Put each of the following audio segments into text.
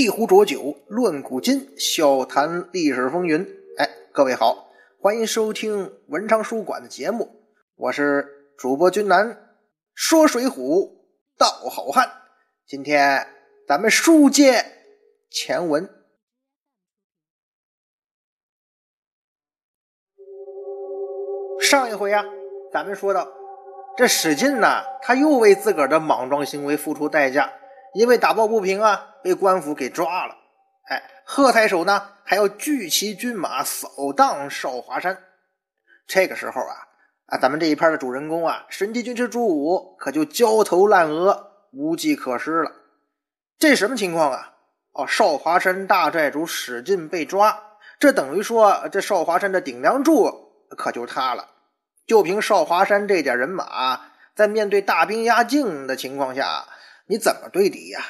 一壶浊酒论古今，笑谈历史风云。哎，各位好，欢迎收听文昌书馆的节目，我是主播君南，说水浒道好汉。今天咱们书接前文，上一回啊，咱们说到这史进呐，他又为自个儿的莽撞行为付出代价。因为打抱不平啊，被官府给抓了。哎，贺太守呢还要聚齐军马扫荡少华山。这个时候啊啊，咱们这一片的主人公啊，神机军师朱武可就焦头烂额、无计可施了。这什么情况啊？哦，少华山大寨主史进被抓，这等于说这少华山的顶梁柱可就塌了。就凭少华山这点人马，在面对大兵压境的情况下。你怎么对敌呀？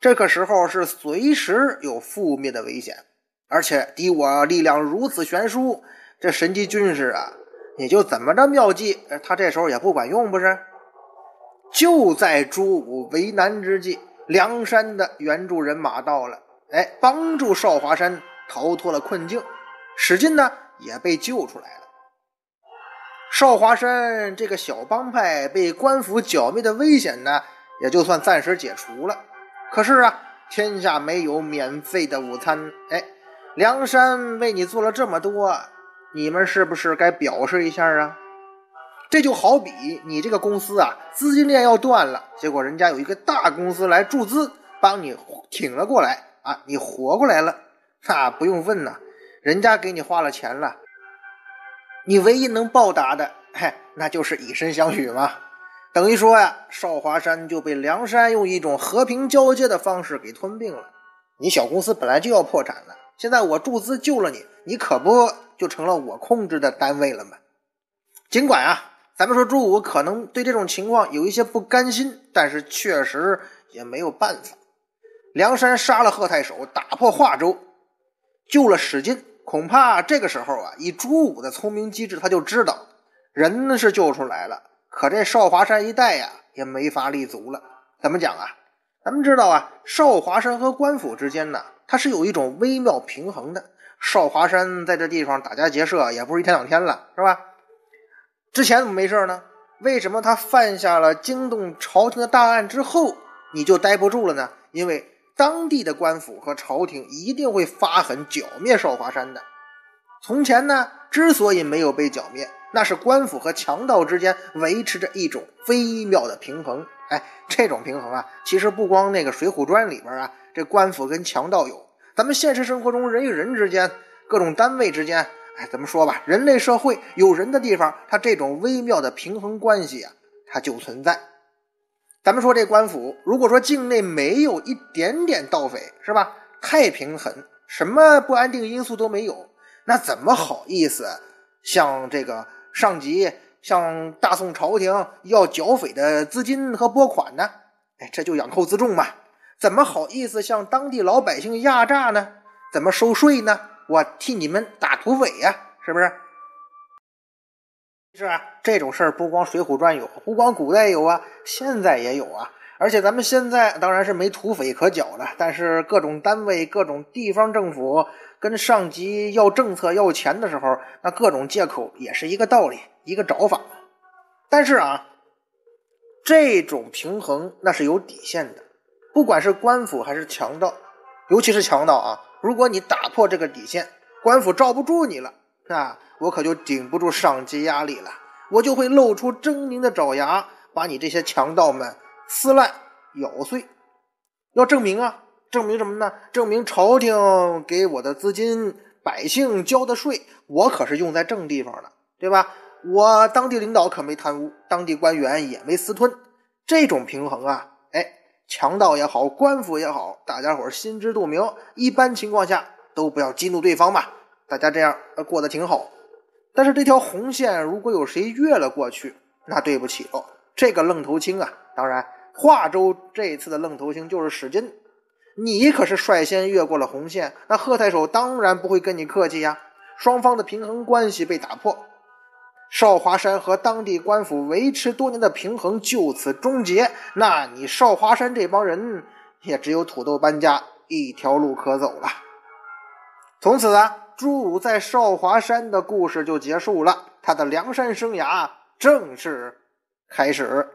这个时候是随时有覆灭的危险，而且敌我力量如此悬殊，这神机军师啊，你就怎么着妙计，他这时候也不管用，不是？就在朱武为难之际，梁山的援助人马到了，哎，帮助少华山逃脱了困境，史进呢也被救出来了。少华山这个小帮派被官府剿灭的危险呢？也就算暂时解除了，可是啊，天下没有免费的午餐。哎，梁山为你做了这么多，你们是不是该表示一下啊？这就好比你这个公司啊，资金链要断了，结果人家有一个大公司来注资，帮你挺了过来啊，你活过来了，那不用问呐，人家给你花了钱了，你唯一能报答的，嘿，那就是以身相许嘛。等于说呀，少华山就被梁山用一种和平交接的方式给吞并了。你小公司本来就要破产了，现在我注资救了你，你可不就成了我控制的单位了吗？尽管啊，咱们说朱武可能对这种情况有一些不甘心，但是确实也没有办法。梁山杀了贺太守，打破华州，救了史进，恐怕这个时候啊，以朱武的聪明机智，他就知道人是救出来了。可这少华山一带呀，也没法立足了。怎么讲啊？咱们知道啊，少华山和官府之间呢，它是有一种微妙平衡的。少华山在这地方打家劫舍，也不是一天两天了，是吧？之前怎么没事呢？为什么他犯下了惊动朝廷的大案之后，你就待不住了呢？因为当地的官府和朝廷一定会发狠剿灭少华山的。从前呢，之所以没有被剿灭。那是官府和强盗之间维持着一种微妙的平衡，哎，这种平衡啊，其实不光那个《水浒传》里边啊，这官府跟强盗有，咱们现实生活中人与人之间、各种单位之间，哎，怎么说吧，人类社会有人的地方，它这种微妙的平衡关系啊，它就存在。咱们说这官府，如果说境内没有一点点盗匪，是吧？太平狠，什么不安定因素都没有，那怎么好意思像这个？上级向大宋朝廷要剿匪的资金和拨款呢？哎，这就养寇自重嘛！怎么好意思向当地老百姓压榨呢？怎么收税呢？我替你们打土匪呀，是不是？是啊，这种事儿不光《水浒传》有，不光古代有啊，现在也有啊。而且咱们现在当然是没土匪可剿了，但是各种单位、各种地方政府。跟上级要政策要钱的时候，那各种借口也是一个道理，一个找法。但是啊，这种平衡那是有底线的，不管是官府还是强盗，尤其是强盗啊，如果你打破这个底线，官府罩不住你了，那我可就顶不住上级压力了，我就会露出狰狞的爪牙，把你这些强盗们撕烂咬碎。要证明啊。证明什么呢？证明朝廷给我的资金、百姓交的税，我可是用在正地方了，对吧？我当地领导可没贪污，当地官员也没私吞，这种平衡啊，哎，强盗也好，官府也好，大家伙心知肚明。一般情况下都不要激怒对方嘛，大家这样过得挺好。但是这条红线如果有谁越了过去，那对不起哦，这个愣头青啊！当然，华州这次的愣头青就是史进。你可是率先越过了红线，那贺太守当然不会跟你客气呀。双方的平衡关系被打破，少华山和当地官府维持多年的平衡就此终结。那你少华山这帮人也只有土豆搬家，一条路可走了。从此啊，朱武在少华山的故事就结束了，他的梁山生涯正式开始。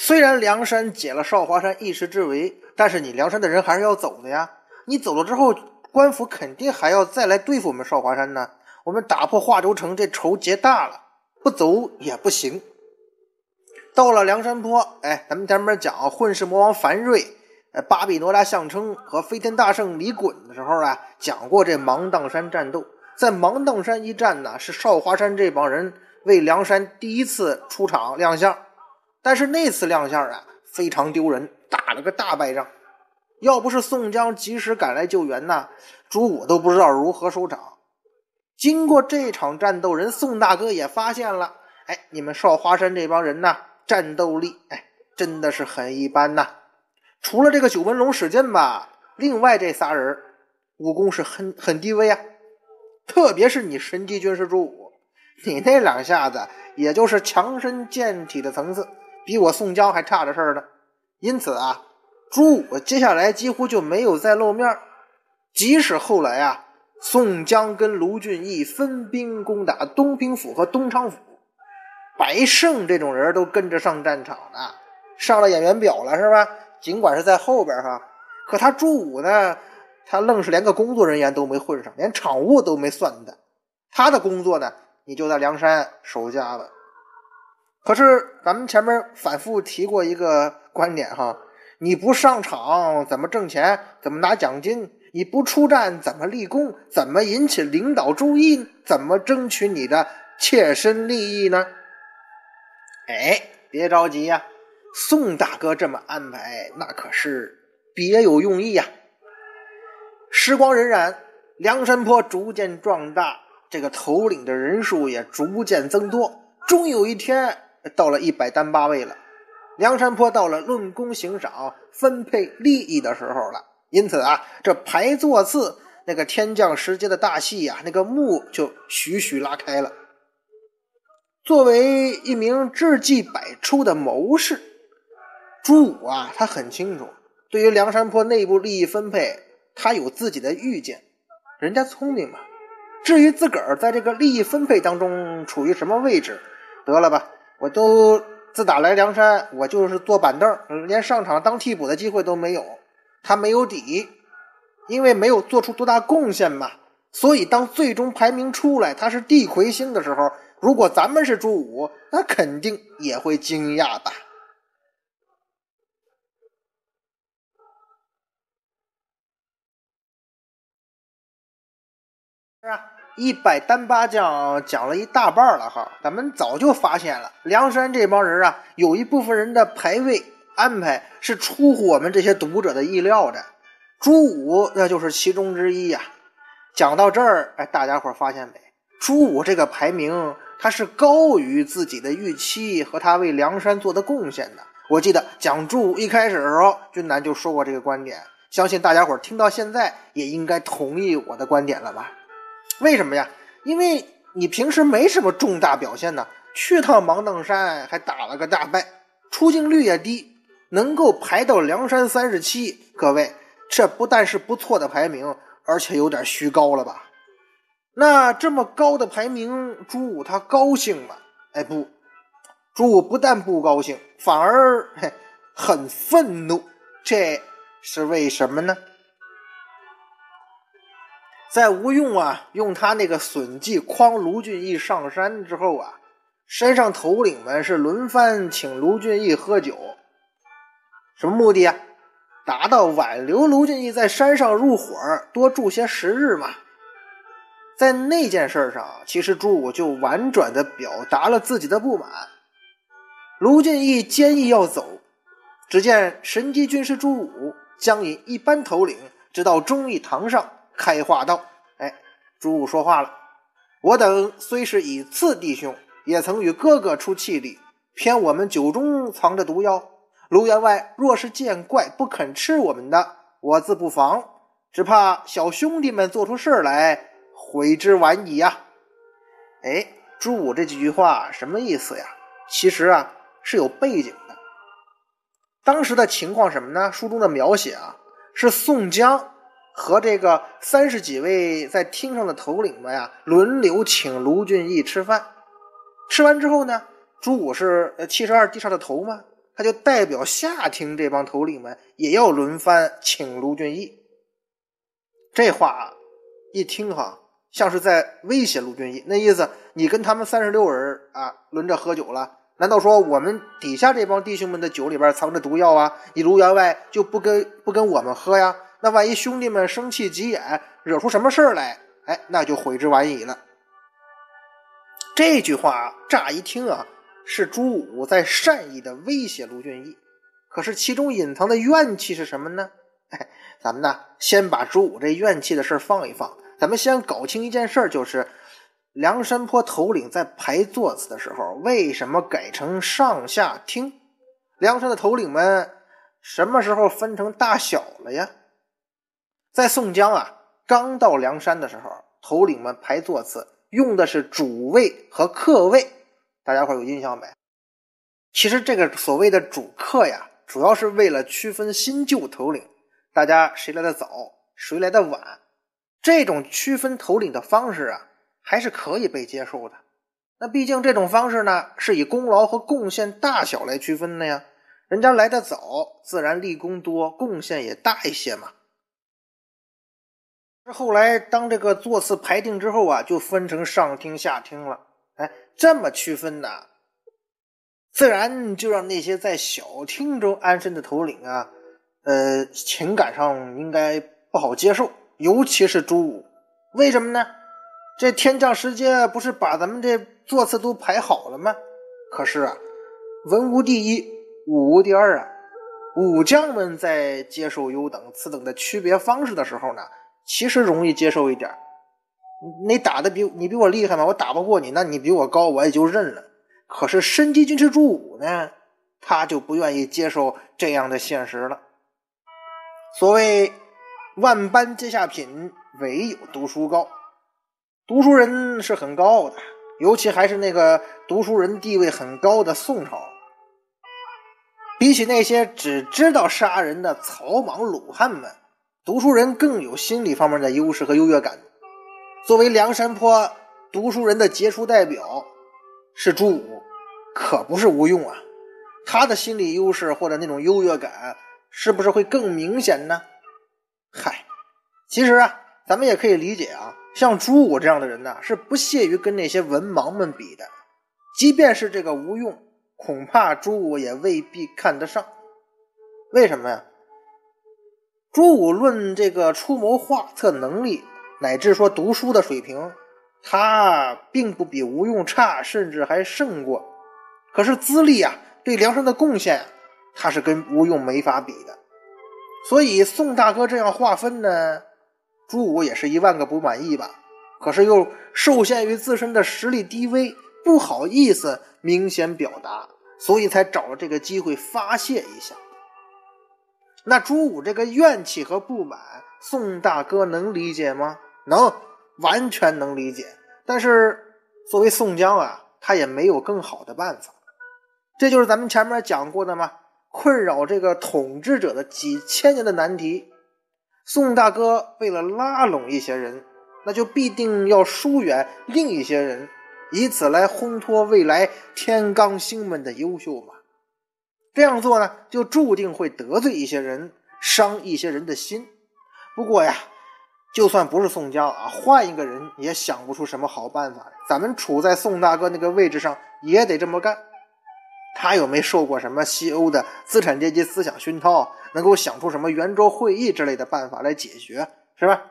虽然梁山解了少华山一时之围，但是你梁山的人还是要走的呀。你走了之后，官府肯定还要再来对付我们少华山呢。我们打破华州城，这仇结大了，不走也不行。到了梁山坡，哎，咱们前面讲混世魔王樊瑞、呃巴比哪吒项称和飞天大圣李衮的时候啊，讲过这芒砀山战斗。在芒砀山一战呢，是少华山这帮人为梁山第一次出场亮相。但是那次亮相啊，非常丢人，打了个大败仗。要不是宋江及时赶来救援呐，朱武都不知道如何收场。经过这场战斗，人宋大哥也发现了，哎，你们少华山这帮人呐，战斗力，哎，真的是很一般呐。除了这个九纹龙史进吧，另外这仨人武功是很很低微啊。特别是你神机军师朱武，你那两下子也就是强身健体的层次。比我宋江还差着事儿呢，因此啊，朱武接下来几乎就没有再露面。即使后来啊，宋江跟卢俊义分兵攻打东平府和东昌府，白胜这种人都跟着上战场了，上了演员表了，是吧？尽管是在后边哈，可他朱武呢，他愣是连个工作人员都没混上，连场务都没算的。他的工作呢，你就在梁山守家吧。可是咱们前面反复提过一个观点哈，你不上场怎么挣钱？怎么拿奖金？你不出战怎么立功？怎么引起领导注意？怎么争取你的切身利益呢？哎，别着急呀，宋大哥这么安排，那可是别有用意呀。时光荏苒，梁山坡逐渐壮大，这个头领的人数也逐渐增多，终有一天。到了一百单八位了，梁山坡到了论功行赏、分配利益的时候了。因此啊，这排座次那个天降时节的大戏呀，那个幕就徐徐拉开了。作为一名智计百出的谋士，朱武啊，他很清楚，对于梁山坡内部利益分配，他有自己的预见。人家聪明嘛。至于自个儿在这个利益分配当中处于什么位置，得了吧。我都自打来梁山，我就是坐板凳，连上场当替补的机会都没有。他没有底，因为没有做出多大贡献嘛。所以当最终排名出来，他是地魁星的时候，如果咱们是朱武，那肯定也会惊讶吧。是啊。一百单八将讲了一大半了哈，咱们早就发现了，梁山这帮人啊，有一部分人的排位安排是出乎我们这些读者的意料的。朱武那就是其中之一呀。讲到这儿，哎，大家伙发现没？朱武这个排名他是高于自己的预期和他为梁山做的贡献的。我记得讲朱武一开始的时候，君南就说过这个观点，相信大家伙听到现在也应该同意我的观点了吧？为什么呀？因为你平时没什么重大表现呢，去趟芒砀山还打了个大败，出镜率也低，能够排到梁山三十七，各位，这不但是不错的排名，而且有点虚高了吧？那这么高的排名，朱武他高兴吗？哎不，朱武不但不高兴，反而嘿很愤怒，这是为什么呢？在吴用啊用他那个损计诓卢俊义上山之后啊，山上头领们是轮番请卢俊义喝酒，什么目的啊？达到挽留卢俊义在山上入伙，多住些时日嘛。在那件事上，其实朱武就婉转的表达了自己的不满。卢俊义坚毅要走，只见神机军师朱武将引一班头领直到忠义堂上。开话道：“哎，朱武说话了。我等虽是以次弟兄，也曾与哥哥出气力，偏我们酒中藏着毒药。卢员外若是见怪不肯吃我们的，我自不防。只怕小兄弟们做出事来，悔之晚矣呀！”哎，朱武这几句话什么意思呀？其实啊是有背景的。当时的情况什么呢？书中的描写啊，是宋江和这个三十几位在厅上的头领们呀，轮流请卢俊义吃饭。吃完之后呢，朱武是七十二地煞的头嘛，他就代表下厅这帮头领们也要轮番请卢俊义。这话一听哈，像是在威胁卢俊义，那意思你跟他们三十六人啊轮着喝酒了。难道说我们底下这帮弟兄们的酒里边藏着毒药啊？你卢员外就不跟不跟我们喝呀？那万一兄弟们生气急眼，惹出什么事儿来，哎，那就悔之晚矣了。这句话乍一听啊，是朱武在善意的威胁卢俊义，可是其中隐藏的怨气是什么呢？哎，咱们呢，先把朱武这怨气的事放一放，咱们先搞清一件事，就是。梁山坡头领在排座次的时候，为什么改成上下厅？梁山的头领们什么时候分成大小了呀？在宋江啊刚到梁山的时候，头领们排座次用的是主位和客位，大家伙有印象没？其实这个所谓的主客呀，主要是为了区分新旧头领，大家谁来的早，谁来的晚，这种区分头领的方式啊。还是可以被接受的。那毕竟这种方式呢，是以功劳和贡献大小来区分的呀。人家来的早，自然立功多，贡献也大一些嘛。后来当这个座次排定之后啊，就分成上厅下厅了。哎，这么区分呢，自然就让那些在小厅中安身的头领啊，呃，情感上应该不好接受。尤其是朱武，为什么呢？这天降时节不是把咱们这座次都排好了吗？可是啊，文无第一，武无第二啊。武将们在接受优等、次等的区别方式的时候呢，其实容易接受一点。你打的比你比我厉害吗？我打不过你，那你比我高，我也就认了。可是身机军师朱武呢，他就不愿意接受这样的现实了。所谓万般皆下品，唯有读书高。读书人是很高傲的，尤其还是那个读书人地位很高的宋朝。比起那些只知道杀人的草莽鲁汉们，读书人更有心理方面的优势和优越感。作为梁山坡读书人的杰出代表，是朱武，可不是吴用啊。他的心理优势或者那种优越感，是不是会更明显呢？嗨，其实啊，咱们也可以理解啊。像朱武这样的人呢，是不屑于跟那些文盲们比的。即便是这个吴用，恐怕朱武也未必看得上。为什么呀？朱武论这个出谋划策能力，乃至说读书的水平，他并不比吴用差，甚至还胜过。可是资历啊，对梁山的贡献，他是跟吴用没法比的。所以宋大哥这样划分呢？朱武也是一万个不满意吧，可是又受限于自身的实力低微，不好意思明显表达，所以才找了这个机会发泄一下。那朱武这个怨气和不满，宋大哥能理解吗？能，完全能理解。但是作为宋江啊，他也没有更好的办法。这就是咱们前面讲过的嘛，困扰这个统治者的几千年的难题。宋大哥为了拉拢一些人，那就必定要疏远另一些人，以此来烘托未来天罡星们的优秀嘛。这样做呢，就注定会得罪一些人，伤一些人的心。不过呀，就算不是宋江啊，换一个人也想不出什么好办法。咱们处在宋大哥那个位置上，也得这么干。他又没受过什么西欧的资产阶级思想熏陶，能够想出什么圆桌会议之类的办法来解决，是吧？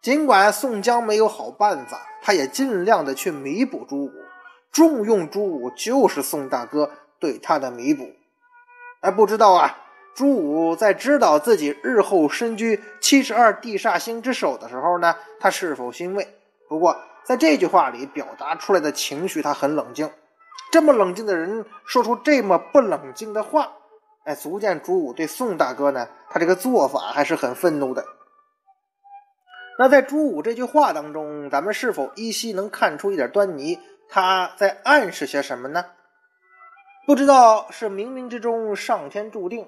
尽管宋江没有好办法，他也尽量的去弥补朱武，重用朱武就是宋大哥对他的弥补。哎，不知道啊，朱武在知道自己日后身居七十二地煞星之首的时候呢，他是否欣慰？不过在这句话里表达出来的情绪，他很冷静。这么冷静的人说出这么不冷静的话，哎，足见朱武对宋大哥呢，他这个做法还是很愤怒的。那在朱武这句话当中，咱们是否依稀能看出一点端倪？他在暗示些什么呢？不知道是冥冥之中上天注定，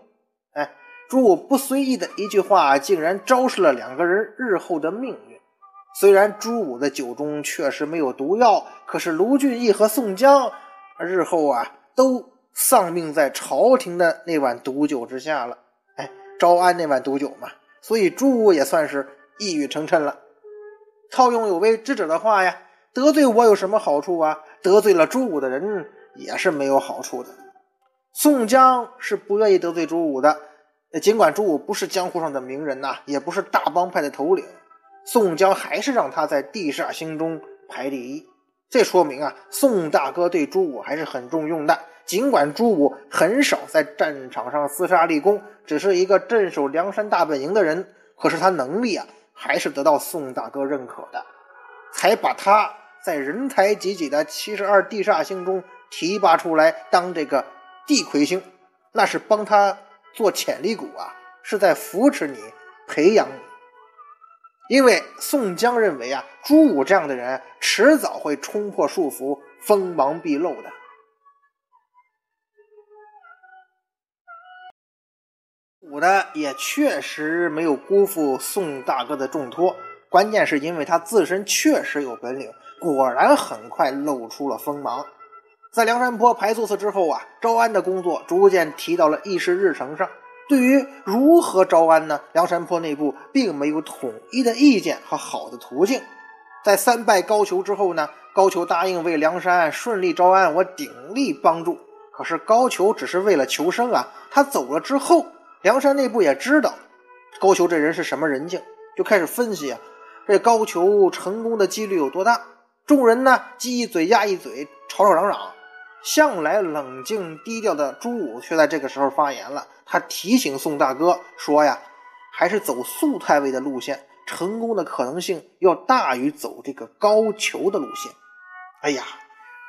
哎，朱武不随意的一句话，竟然昭示了两个人日后的命运。虽然朱武的酒中确实没有毒药，可是卢俊义和宋江日后啊都丧命在朝廷的那碗毒酒之下了。哎，招安那碗毒酒嘛，所以朱武也算是一语成谶了。套用有位智者的话呀，得罪我有什么好处啊？得罪了朱武的人也是没有好处的。宋江是不愿意得罪朱武的，尽管朱武不是江湖上的名人呐，也不是大帮派的头领，宋江还是让他在地煞星中排第一。这说明啊，宋大哥对朱武还是很重用的。尽管朱武很少在战场上厮杀立功，只是一个镇守梁山大本营的人，可是他能力啊。还是得到宋大哥认可的，才把他在人才济济的七十二地煞星中提拔出来当这个地魁星，那是帮他做潜力股啊，是在扶持你、培养你。因为宋江认为啊，朱武这样的人迟早会冲破束缚，锋芒毕露的。武的也确实没有辜负宋大哥的重托，关键是因为他自身确实有本领，果然很快露出了锋芒。在梁山泊排座次之后啊，招安的工作逐渐提到了议事日程上。对于如何招安呢？梁山泊内部并没有统一的意见和好的途径。在三拜高俅之后呢，高俅答应为梁山顺利招安，我鼎力帮助。可是高俅只是为了求生啊，他走了之后。梁山内部也知道高俅这人是什么人境，就开始分析啊，这高俅成功的几率有多大？众人呢，鸡一嘴鸭一嘴，吵吵嚷嚷。向来冷静低调的朱武却在这个时候发言了，他提醒宋大哥说呀，还是走宋太尉的路线，成功的可能性要大于走这个高俅的路线。哎呀，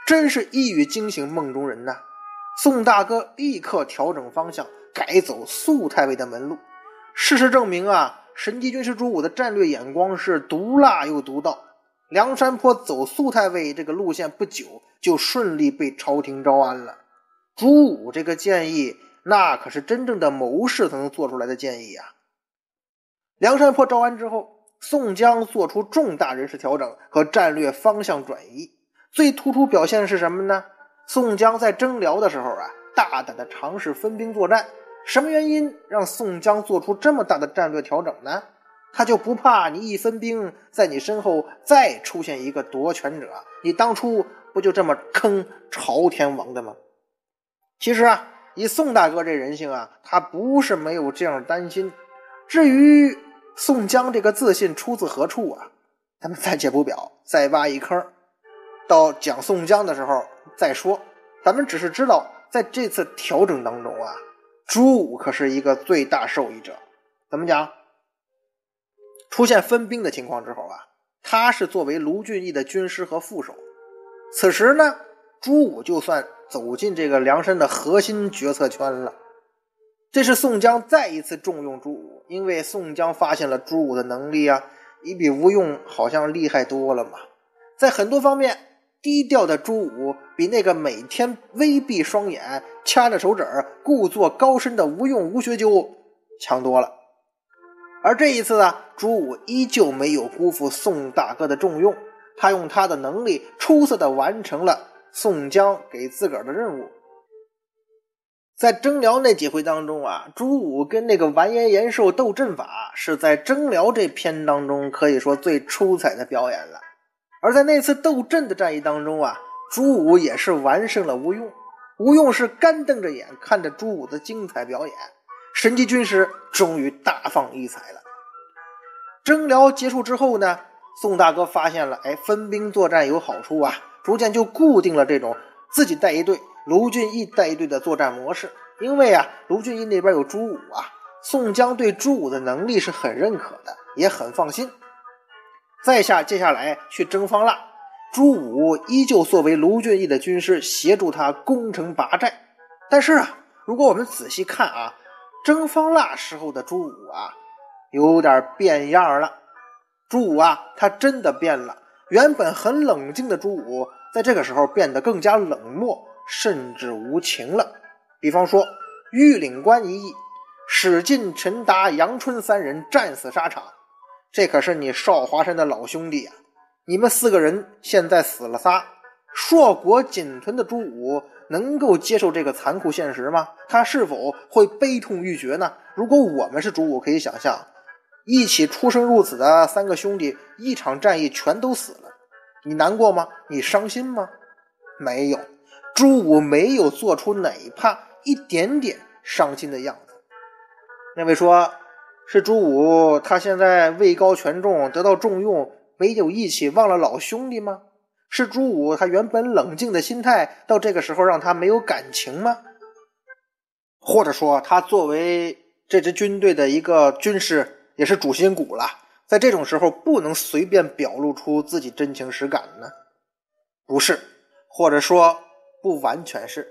真是一语惊醒梦中人呐！宋大哥立刻调整方向。改走肃太尉的门路。事实证明啊，神机军师朱武的战略眼光是毒辣又独到。梁山泊走肃太尉这个路线不久，就顺利被朝廷招安了。朱武这个建议，那可是真正的谋士才能做出来的建议啊！梁山泊招安之后，宋江做出重大人事调整和战略方向转移。最突出表现是什么呢？宋江在征辽的时候啊，大胆的尝试分兵作战。什么原因让宋江做出这么大的战略调整呢？他就不怕你一分兵，在你身后再出现一个夺权者？你当初不就这么坑朝天王的吗？其实啊，以宋大哥这人性啊，他不是没有这样担心。至于宋江这个自信出自何处啊，咱们暂且不表，再挖一坑，到讲宋江的时候再说。咱们只是知道，在这次调整当中啊。朱武可是一个最大受益者，怎么讲？出现分兵的情况之后啊，他是作为卢俊义的军师和副手。此时呢，朱武就算走进这个梁山的核心决策圈了。这是宋江再一次重用朱武，因为宋江发现了朱武的能力啊，你比吴用好像厉害多了嘛，在很多方面。低调的朱武比那个每天微闭双眼、掐着手指故作高深的吴用、吴学究强多了。而这一次呢，朱武依旧没有辜负宋大哥的重用，他用他的能力出色的完成了宋江给自个儿的任务。在征辽那几回当中啊，朱武跟那个完颜延寿斗阵法，是在征辽这篇当中可以说最出彩的表演了。而在那次斗阵的战役当中啊，朱武也是完胜了吴用。吴用是干瞪着眼看着朱武的精彩表演，神机军师终于大放异彩了。征辽结束之后呢，宋大哥发现了，哎，分兵作战有好处啊，逐渐就固定了这种自己带一队，卢俊义带一队的作战模式。因为啊，卢俊义那边有朱武啊，宋江对朱武的能力是很认可的，也很放心。在下，接下来去征方腊，朱武依旧作为卢俊义的军师，协助他攻城拔寨。但是啊，如果我们仔细看啊，征方腊时候的朱武啊，有点变样了。朱武啊，他真的变了。原本很冷静的朱武，在这个时候变得更加冷漠，甚至无情了。比方说，玉岭关一役，史进、陈达、杨春三人战死沙场，这可是你少华山的老兄弟啊！你们四个人现在死了仨，硕果仅存的朱武能够接受这个残酷现实吗？他是否会悲痛欲绝呢？如果我们是朱武，可以想象，一起出生入死的三个兄弟，一场战役全都死了，你难过吗？你伤心吗？没有，朱武没有做出哪怕一点点伤心的样子。那位说，是朱武他现在位高权重，得到重用，没有义气，忘了老兄弟吗？是朱武他原本冷静的心态，到这个时候让他没有感情吗？或者说，他作为这支军队的一个军师，也是主心骨了，在这种时候不能随便表露出自己真情实感呢？不是，或者说不完全是。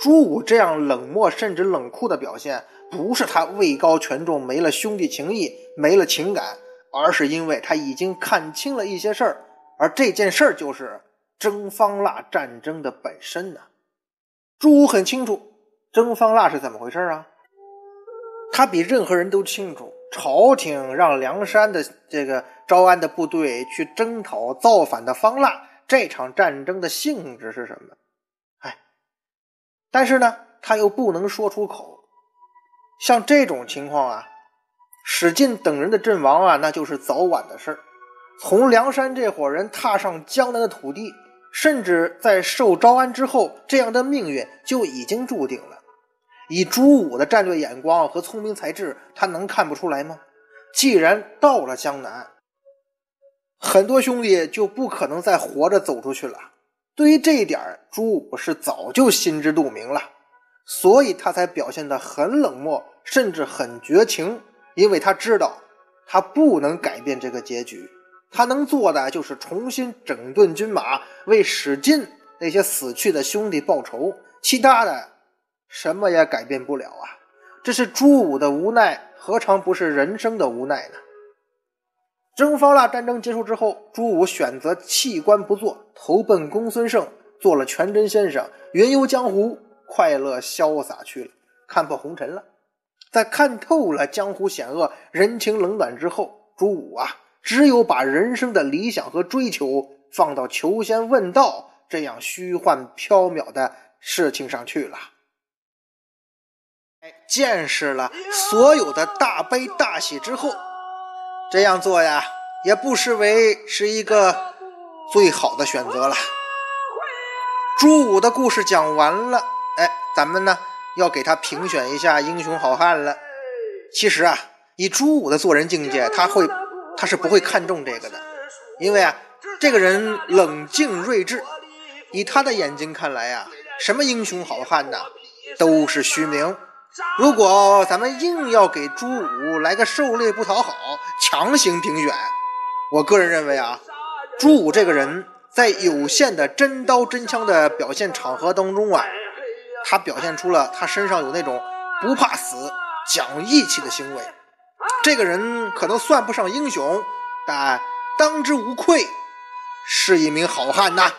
朱武这样冷漠甚至冷酷的表现，不是他位高权重没了兄弟情谊没了情感，而是因为他已经看清了一些事儿，而这件事儿就是征方腊战争的本身呢。朱武很清楚征方腊是怎么回事啊，他比任何人都清楚，朝廷让梁山的这个招安的部队去征讨造反的方腊，这场战争的性质是什么？哎但是呢，他又不能说出口。像这种情况啊，史进等人的阵亡啊，那就是早晚的事儿。从梁山这伙人踏上江南的土地，甚至在受招安之后，这样的命运就已经注定了。以朱武的战略眼光和聪明才智，他能看不出来吗？既然到了江南，很多兄弟就不可能再活着走出去了。对于这一点，朱武是早就心知肚明了，所以他才表现得很冷漠，甚至很绝情。因为他知道，他不能改变这个结局，他能做的就是重新整顿军马，为史进那些死去的兄弟报仇。其他的，什么也改变不了啊！这是朱武的无奈，何尝不是人生的无奈呢？征方腊战争结束之后，朱武选择弃官不做，投奔公孙胜，做了全真先生，云游江湖，快乐潇洒去了，看破红尘了。在看透了江湖险恶、人情冷暖之后，朱武啊，只有把人生的理想和追求放到求仙问道这样虚幻缥缈的事情上去了。见识了所有的大悲大喜之后。这样做呀，也不失为是一个最好的选择了。朱武的故事讲完了，哎，咱们呢要给他评选一下英雄好汉了。其实啊，以朱武的做人境界，他会他是不会看重这个的，因为啊，这个人冷静睿智，以他的眼睛看来呀，什么英雄好汉呐，都是虚名。如果咱们硬要给朱武来个狩猎不讨好，强行评选，我个人认为啊，朱武这个人，在有限的真刀真枪的表现场合当中啊，他表现出了他身上有那种不怕死、讲义气的行为。这个人可能算不上英雄，但当之无愧是一名好汉呐。